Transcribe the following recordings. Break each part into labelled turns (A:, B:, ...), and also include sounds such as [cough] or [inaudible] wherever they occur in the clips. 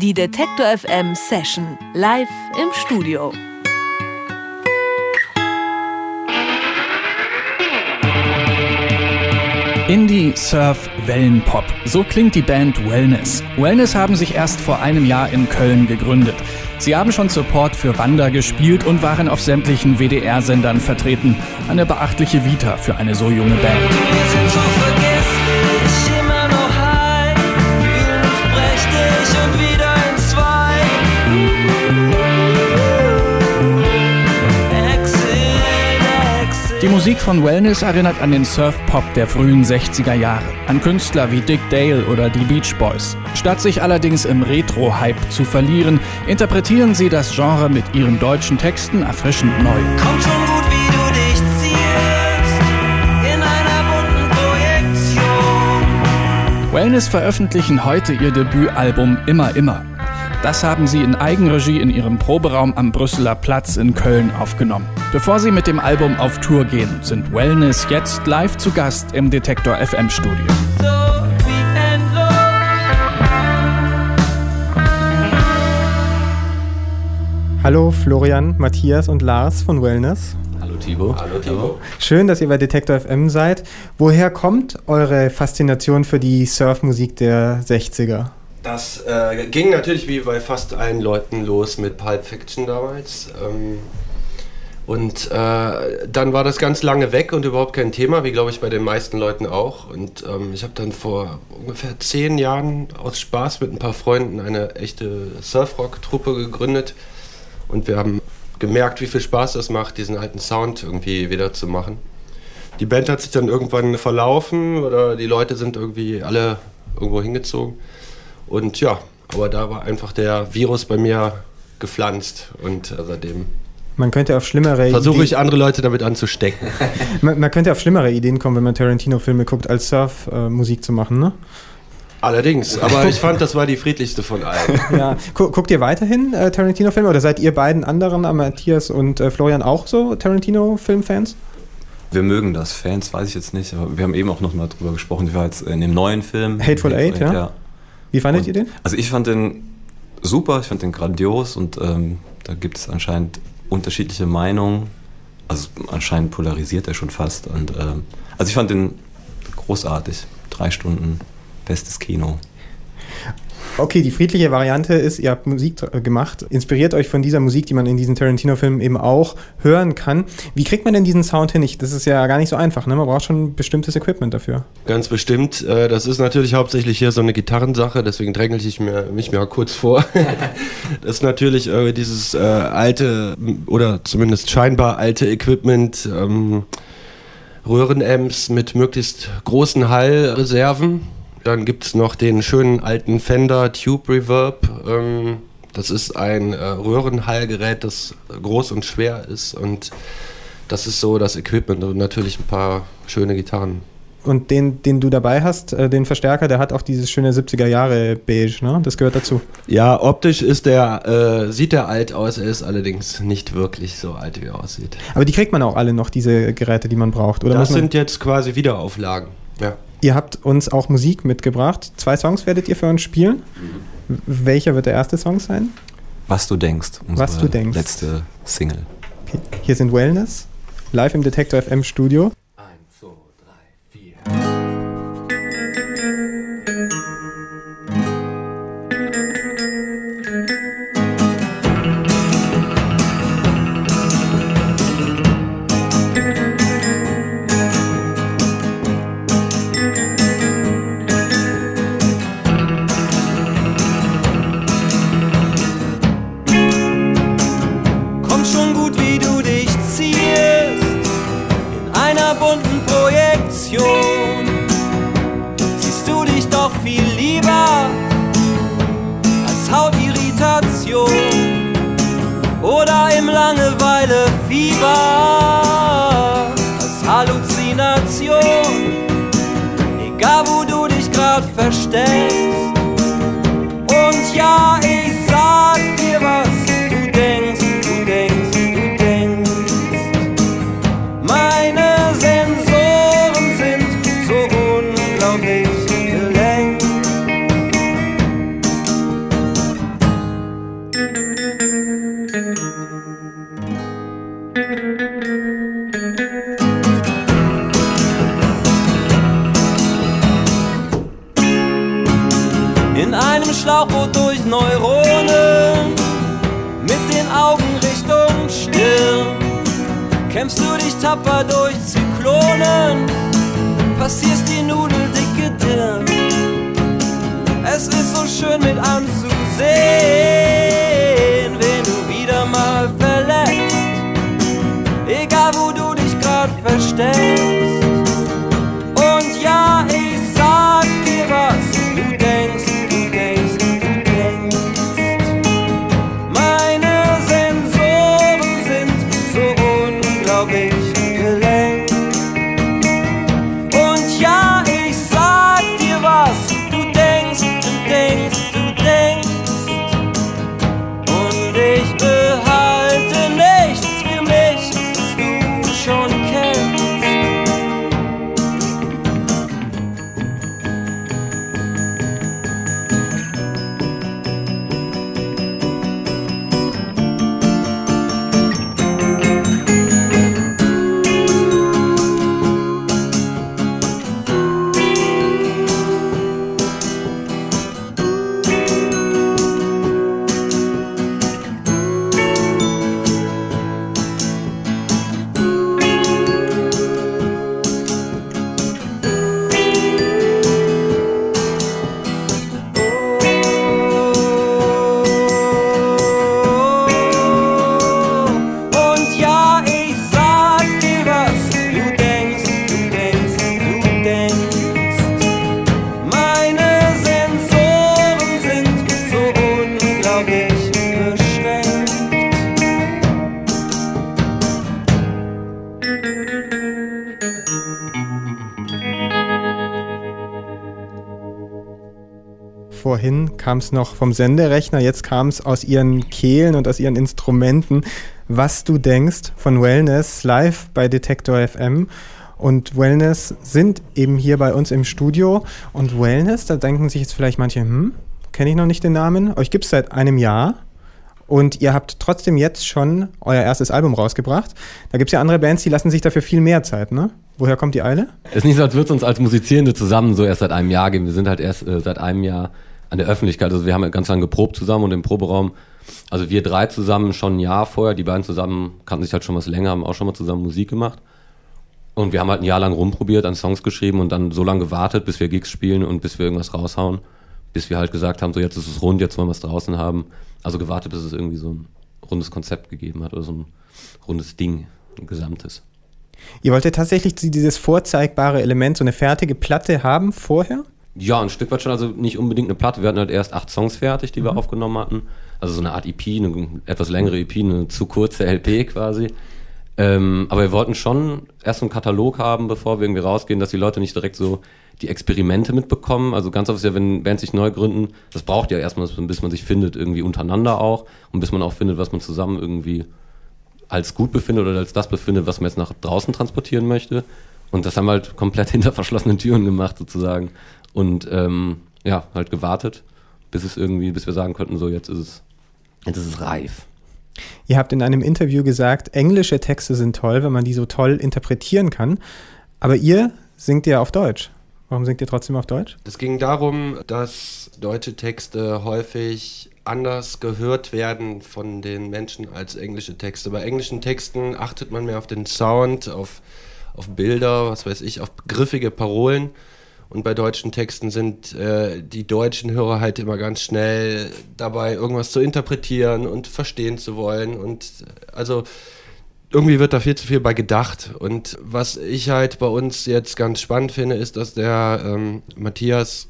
A: Die Detektor FM Session live im Studio.
B: Indie, Surf, Wellenpop. So klingt die Band Wellness. Wellness haben sich erst vor einem Jahr in Köln gegründet. Sie haben schon Support für Wander gespielt und waren auf sämtlichen WDR-Sendern vertreten. Eine beachtliche Vita für eine so junge Band. Die Musik von Wellness erinnert an den Surf-Pop der frühen 60er Jahre, an Künstler wie Dick Dale oder die Beach Boys. Statt sich allerdings im Retro-Hype zu verlieren, interpretieren sie das Genre mit ihren deutschen Texten erfrischend neu.
C: Kommt schon gut, wie du dich ziehst, in einer bunten Projektion.
B: Wellness veröffentlichen heute ihr Debütalbum Immer Immer. Das haben sie in Eigenregie in ihrem Proberaum am Brüsseler Platz in Köln aufgenommen. Bevor sie mit dem Album auf Tour gehen, sind Wellness jetzt live zu Gast im Detektor FM Studio.
D: Hallo Florian, Matthias und Lars von Wellness.
E: Hallo Thibaut. Hallo Thibaut.
D: Schön, dass ihr bei Detektor FM seid. Woher kommt eure Faszination für die Surfmusik der 60er?
F: Das äh, ging natürlich wie bei fast allen Leuten los mit Pulp Fiction damals. Ähm, und äh, dann war das ganz lange weg und überhaupt kein Thema, wie glaube ich bei den meisten Leuten auch. Und ähm, ich habe dann vor ungefähr zehn Jahren aus Spaß mit ein paar Freunden eine echte Surfrock-Truppe gegründet. Und wir haben gemerkt, wie viel Spaß das macht, diesen alten Sound irgendwie wieder zu machen. Die Band hat sich dann irgendwann verlaufen oder die Leute sind irgendwie alle irgendwo hingezogen. Und ja, aber da war einfach der Virus bei mir gepflanzt und äh, seitdem
D: Man könnte auf schlimmere
F: versuche
D: Ideen-
F: ich andere Leute damit anzustecken. [laughs]
D: man, man könnte auf schlimmere Ideen kommen, wenn man Tarantino-Filme guckt, als Surf-Musik äh, Musik zu machen, ne?
F: Allerdings, aber [laughs] ich fand, das war die friedlichste von allen. [laughs]
D: Ja. Gu guckt ihr weiterhin äh, Tarantino-Filme oder seid ihr beiden anderen, äh, Matthias und äh, Florian, auch so Tarantino-Filmfans?
E: Wir mögen das. Fans weiß ich jetzt nicht, aber wir haben eben auch noch mal drüber gesprochen. Ich war jetzt in dem neuen Film.
D: Hateful Eight, ja. Wie fandet
E: Und-
D: ihr den?
E: Also ich fand den super, ich fand den grandios und ähm, da gibt es anscheinend unterschiedliche Meinungen. Also anscheinend polarisiert er schon fast. Und ähm, also ich fand den großartig. Drei Stunden, bestes Kino.
D: Okay, die friedliche Variante ist, ihr habt Musik äh, gemacht, inspiriert euch von dieser Musik, die man in diesen Tarantino-Filmen eben auch hören kann. Wie kriegt man denn diesen Sound hin? Ich, das ist ja gar nicht so einfach, ne? Man braucht schon bestimmtes Equipment dafür.
F: Ganz bestimmt. Äh, das ist natürlich hauptsächlich hier so eine Gitarrensache, deswegen drängel ich mir, mich mal kurz vor. [laughs] das ist natürlich dieses äh, alte oder zumindest scheinbar alte Equipment, ähm, Röhrenamps mit möglichst großen Hallreserven. Dann gibt es noch den schönen alten Fender Tube Reverb. Ähm, das ist ein äh, Röhrenhallgerät, das groß und schwer ist und das ist so das Equipment und natürlich ein paar schöne Gitarren.
D: Und den, den du dabei hast, äh, den Verstärker, der hat auch dieses schöne 70er Jahre Beige, ne? Das gehört dazu.
F: Ja, optisch ist der, äh, sieht er alt aus, er ist allerdings nicht wirklich so alt, wie er aussieht.
D: Aber die kriegt man auch alle noch, diese Geräte, die man braucht. Oder
F: das
D: muss man,
F: sind jetzt quasi Wiederauflagen. Ja.
D: ihr habt uns auch Musik mitgebracht. Zwei Songs werdet ihr für uns spielen. W- Welcher wird der erste Song sein?
E: Was du denkst.
D: Was du denkst.
E: Letzte Single.
D: Okay. Hier sind Wellness, live im Detektor FM Studio.
C: Langeweile-Fieber als Halluzination. Egal, wo du dich grad versteckst. Und ja, ich Tapfer durch Zyklonen, passierst die nudeldicke Dirn. Es ist so schön mit anzusehen, wen du wieder mal verletzt. Egal wo du dich grad versteckst.
D: Kam es noch vom Senderechner, jetzt kam es aus ihren Kehlen und aus ihren Instrumenten. Was du denkst von Wellness live bei Detektor FM. Und Wellness sind eben hier bei uns im Studio. Und Wellness, da denken sich jetzt vielleicht manche, hm, kenne ich noch nicht den Namen. Euch gibt es seit einem Jahr. Und ihr habt trotzdem jetzt schon euer erstes Album rausgebracht. Da gibt es ja andere Bands, die lassen sich dafür viel mehr Zeit, ne? Woher kommt die Eile?
G: Es ist nicht so, als würde es uns als Musizierende zusammen so erst seit einem Jahr geben. Wir sind halt erst äh, seit einem Jahr an der Öffentlichkeit. Also wir haben ja ganz lange geprobt zusammen und im Proberaum. Also wir drei zusammen schon ein Jahr vorher. Die beiden zusammen kannten sich halt schon was länger, haben auch schon mal zusammen Musik gemacht. Und wir haben halt ein Jahr lang rumprobiert, an Songs geschrieben und dann so lange gewartet, bis wir Gigs spielen und bis wir irgendwas raushauen. Bis wir halt gesagt haben, so jetzt ist es rund, jetzt wollen wir es draußen haben. Also gewartet, bis es irgendwie so ein rundes Konzept gegeben hat oder so ein rundes Ding, ein gesamtes.
D: Ihr wolltet tatsächlich dieses vorzeigbare Element, so eine fertige Platte haben vorher?
G: Ja, ein Stück weit schon, also nicht unbedingt eine Platte. Wir hatten halt erst acht Songs fertig, die wir aufgenommen hatten. Also so eine Art EP, eine etwas längere EP, eine zu kurze LP quasi. Ähm, aber wir wollten schon erst einen Katalog haben, bevor wir irgendwie rausgehen, dass die Leute nicht direkt so die Experimente mitbekommen. Also ganz oft ist ja, wenn Bands sich neu gründen, das braucht ja erstmal, bis man sich findet, irgendwie untereinander auch. Und bis man auch findet, was man zusammen irgendwie als gut befindet oder als das befindet, was man jetzt nach draußen transportieren möchte. Und das haben wir halt komplett [laughs] hinter verschlossenen Türen gemacht sozusagen. Und ähm, ja, halt gewartet, bis es irgendwie, bis wir sagen könnten, so jetzt ist es, jetzt ist es reif.
D: Ihr habt in einem Interview gesagt, englische Texte sind toll, wenn man die so toll interpretieren kann. Aber ihr singt ja auf Deutsch. Warum singt ihr trotzdem auf Deutsch?
F: Es ging darum, dass deutsche Texte häufig anders gehört werden von den Menschen als englische Texte. Bei englischen Texten achtet man mehr auf den Sound, auf, auf Bilder, was weiß ich, auf griffige Parolen. Und bei deutschen Texten sind äh, die deutschen Hörer halt immer ganz schnell dabei, irgendwas zu interpretieren und verstehen zu wollen. Und äh, also irgendwie wird da viel zu viel bei gedacht. Und was ich halt bei uns jetzt ganz spannend finde, ist, dass der ähm, Matthias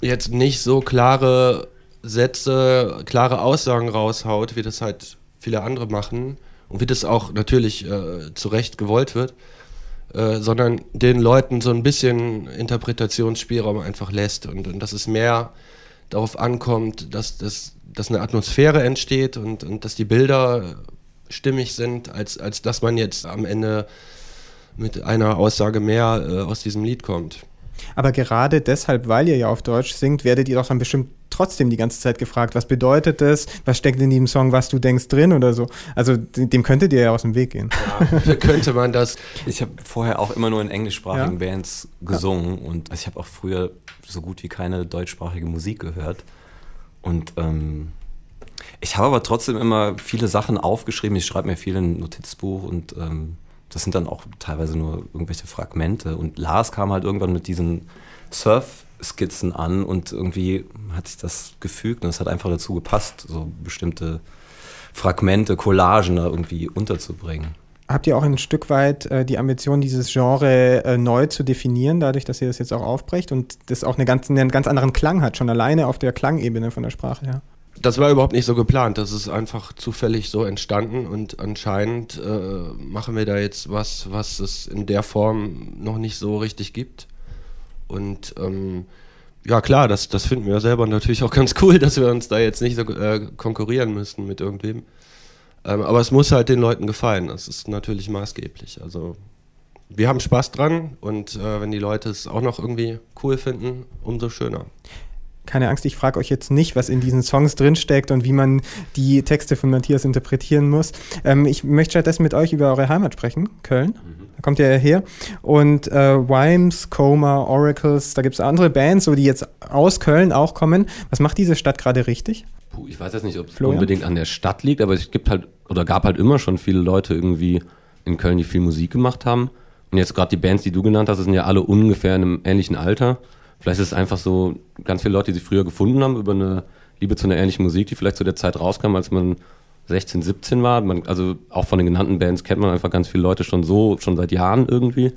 F: jetzt nicht so klare Sätze, klare Aussagen raushaut, wie das halt viele andere machen und wie das auch natürlich äh, zu Recht gewollt wird, äh, sondern den Leuten so ein bisschen Interpretationsspielraum einfach lässt und, und dass es mehr darauf ankommt, dass, dass, dass eine Atmosphäre entsteht und, und dass die Bilder stimmig sind, als, als dass man jetzt am Ende mit einer Aussage mehr äh, aus diesem Lied kommt.
D: Aber gerade deshalb, weil ihr ja auf Deutsch singt, werdet ihr doch dann bestimmt trotzdem die ganze Zeit gefragt, was bedeutet das, was steckt in diesem Song, was du denkst drin oder so. Also dem könntet ihr ja aus dem Weg gehen.
F: Ja, könnte man das.
E: Ich habe vorher auch immer nur in englischsprachigen
D: Ja.
E: Bands gesungen und also ich habe auch früher so gut wie keine deutschsprachige Musik gehört. Und ähm, ich habe aber trotzdem immer viele Sachen aufgeschrieben. Ich schreibe mir viel in ein Notizbuch und ähm, das sind dann auch teilweise nur irgendwelche Fragmente. Und Lars kam halt irgendwann mit diesen Surf-Skizzen an und irgendwie hat sich das gefügt und es hat einfach dazu gepasst, so bestimmte Fragmente, Collagen da irgendwie unterzubringen.
D: Habt ihr auch ein Stück weit äh, die Ambition, dieses Genre äh, neu zu definieren, dadurch, dass ihr das jetzt auch aufbrecht und das auch eine ganz, einen ganz anderen Klang hat, schon alleine auf der Klangebene von der Sprache her?
F: Das war überhaupt nicht so geplant. Das ist einfach zufällig so entstanden und anscheinend äh, machen wir da jetzt was, was es in der Form noch nicht so richtig gibt. Und ähm, ja, klar, das, das finden wir selber natürlich auch ganz cool, [laughs] dass wir uns da jetzt nicht so äh, konkurrieren müssen mit irgendwem. Ähm, aber es muss halt den Leuten gefallen. Das ist natürlich maßgeblich. Also wir haben Spaß dran und äh, wenn die Leute es auch noch irgendwie cool finden, umso schöner.
D: Keine Angst, ich frage euch jetzt nicht, was in diesen Songs drinsteckt und wie man die Texte von Matthias interpretieren muss. Ähm, ich möchte stattdessen mit euch über eure Heimat sprechen, Köln. Mhm. Da kommt ja her. Und äh, Wimes, Coma, Oracles, da gibt es andere Bands, so die jetzt aus Köln auch kommen. Was macht diese Stadt gerade richtig?
G: Puh, ich weiß jetzt nicht, ob es unbedingt an der Stadt liegt, aber es gibt halt oder gab halt immer schon viele Leute irgendwie in Köln, die viel Musik gemacht haben. Und jetzt gerade die Bands, die du genannt hast, sind ja alle ungefähr in einem ähnlichen Alter. Vielleicht ist es einfach so, ganz viele Leute, die sich früher gefunden haben über eine Liebe zu einer ähnlichen Musik, die vielleicht zu der Zeit rauskam, als man 16, 17 war. Man, also auch von den genannten Bands kennt man einfach ganz viele Leute schon so, schon seit Jahren irgendwie.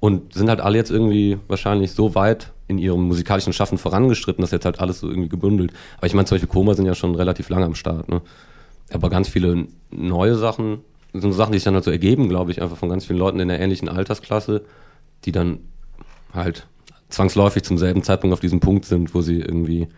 G: Und sind halt alle jetzt irgendwie wahrscheinlich so weit in ihrem musikalischen Schaffen vorangestritten, dass jetzt halt alles so irgendwie gebündelt. Aber ich meine, Beispiel Koma sind ja schon relativ lange am Start. Ne? Aber ganz viele neue Sachen, sind Sachen, die sich dann halt so ergeben, glaube ich, einfach von ganz vielen Leuten in der ähnlichen Altersklasse, die dann halt zwangsläufig zum selben Zeitpunkt auf diesem Punkt sind, wo sie irgendwie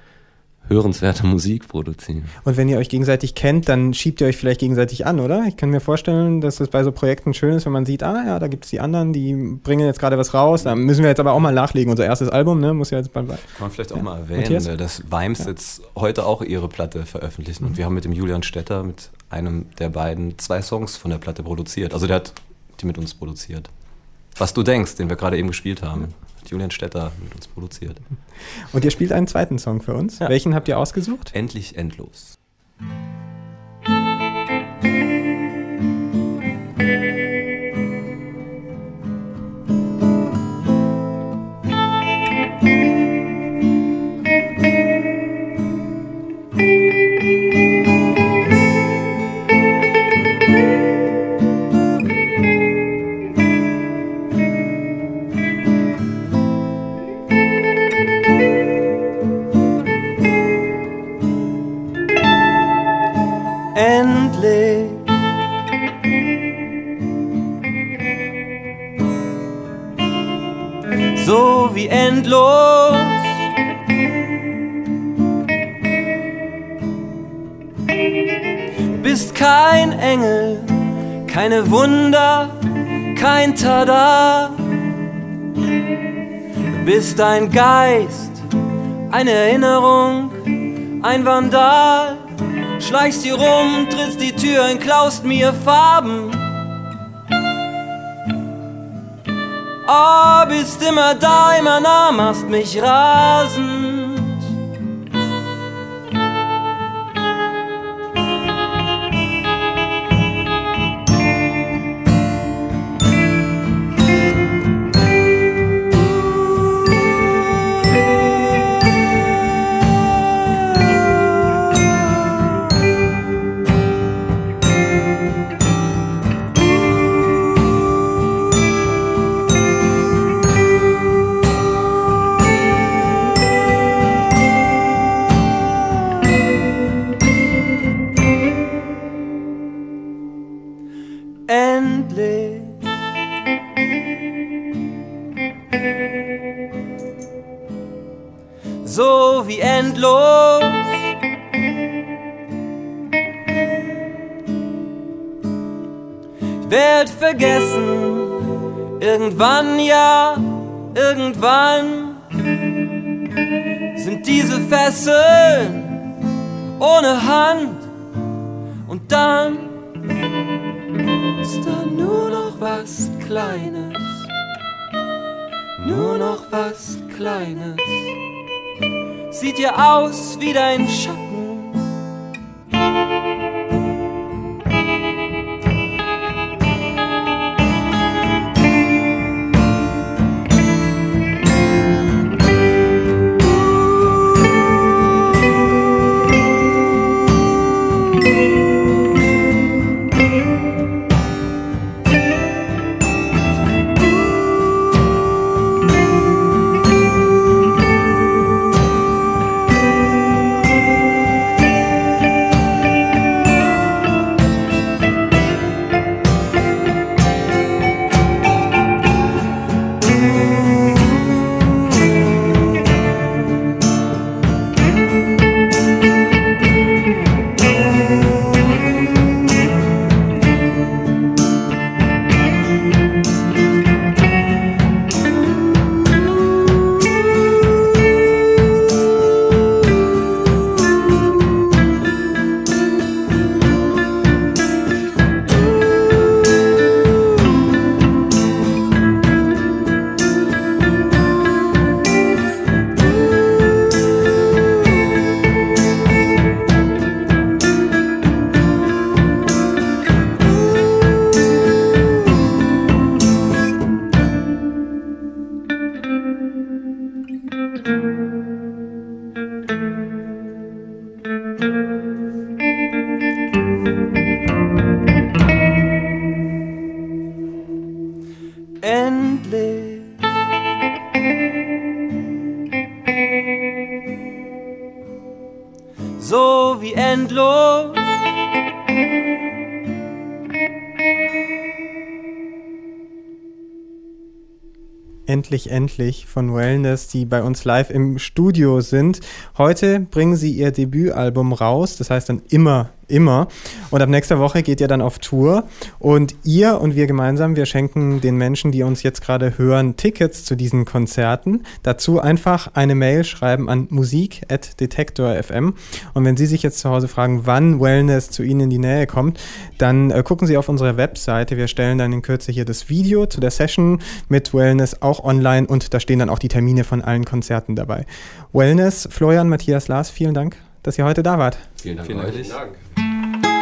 G: hörenswerte Musik produzieren.
D: Und wenn ihr euch gegenseitig kennt, dann schiebt ihr euch vielleicht gegenseitig an, oder? Ich kann mir vorstellen, dass es bei so Projekten schön ist, wenn man sieht, ah ja, da gibt es die anderen, die bringen jetzt gerade was raus. Da müssen wir jetzt aber auch mal nachlegen. Unser erstes Album, ne, muss ja jetzt bald. Kann
E: man vielleicht auch ja. mal erwähnen, Matthias? dass Vimes ja. jetzt heute auch ihre Platte veröffentlichen. Und wir haben mit dem Julian Stetter, mit einem der beiden, zwei Songs von der Platte produziert. Also der hat die mit uns produziert. Was du denkst, den wir gerade eben gespielt haben. Julian Stetter mit uns produziert.
D: Und ihr spielt einen zweiten Song für uns. Ja. Welchen habt ihr ausgesucht?
E: Endlich endlos.
C: Keine Wunder, kein Tada. Du bist ein Geist, eine Erinnerung, ein Vandal. Schleichst hier rum, trittst die Tür und klaust mir Farben. Oh, bist immer da, immer nah, machst mich rasen. Vergessen. Irgendwann, ja, irgendwann sind diese Fesseln ohne Hand. Und dann ist da nur noch was Kleines, nur noch was Kleines. Sieht ihr aus wie dein Schatten. Endlich. So wie endlos.
D: Endlich, endlich von Wellness, die bei uns live im Studio sind. Heute bringen sie ihr Debütalbum raus, das heißt dann immer, immer. Und ab nächster Woche geht ihr dann auf Tour. Und ihr und wir gemeinsam, wir schenken den Menschen, die uns jetzt gerade hören, Tickets zu diesen Konzerten. Dazu einfach eine Mail schreiben an musik.detektor.fm. Und wenn Sie sich jetzt zu Hause fragen, wann Wellness zu Ihnen in die Nähe kommt, dann äh, gucken Sie auf unsere Webseite. Wir stellen dann in Kürze hier das Video zu der Session mit Wellness auch online und da stehen dann auch die Termine von allen Konzerten dabei. Wellness, Florian, Matthias, Lars, vielen Dank, dass ihr heute da wart.
G: Vielen Dank
E: Vielen
G: euch.
E: Dank.
F: Vielen Dank.